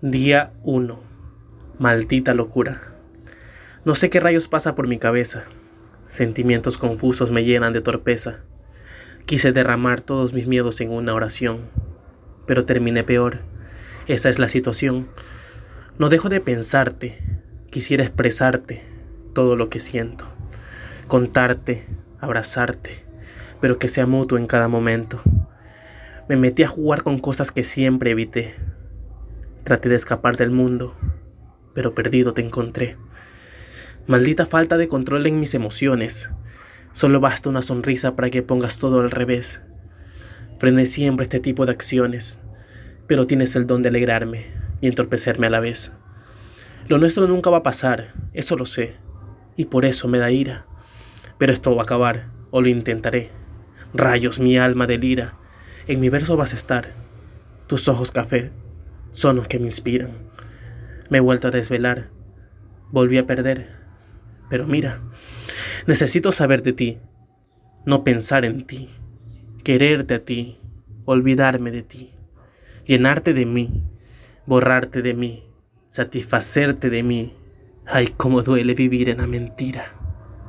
Día 1. Maldita locura. No sé qué rayos pasa por mi cabeza. Sentimientos confusos me llenan de torpeza. Quise derramar todos mis miedos en una oración, pero terminé peor. Esa es la situación. No dejo de pensarte. Quisiera expresarte todo lo que siento. Contarte, abrazarte, pero que sea mutuo en cada momento. Me metí a jugar con cosas que siempre evité Traté de escapar del mundo, pero perdido te encontré. Maldita falta de control en mis emociones. Solo basta una sonrisa para que pongas todo al revés. Frené siempre este tipo de acciones, pero tienes el don de alegrarme y entorpecerme a la vez. Lo nuestro nunca va a pasar, eso lo sé, y por eso me da ira. Pero esto va a acabar, o lo intentaré. Rayos, mi alma delira. En mi verso vas a estar. Tus ojos café son los que me inspiran. Me he vuelto a desvelar, volví a perder, pero mira, necesito saber de ti, no pensar en ti, quererte a ti, olvidarme de ti, llenarte de mí, borrarte de mí, satisfacerte de mí. Ay, cómo duele vivir en la mentira.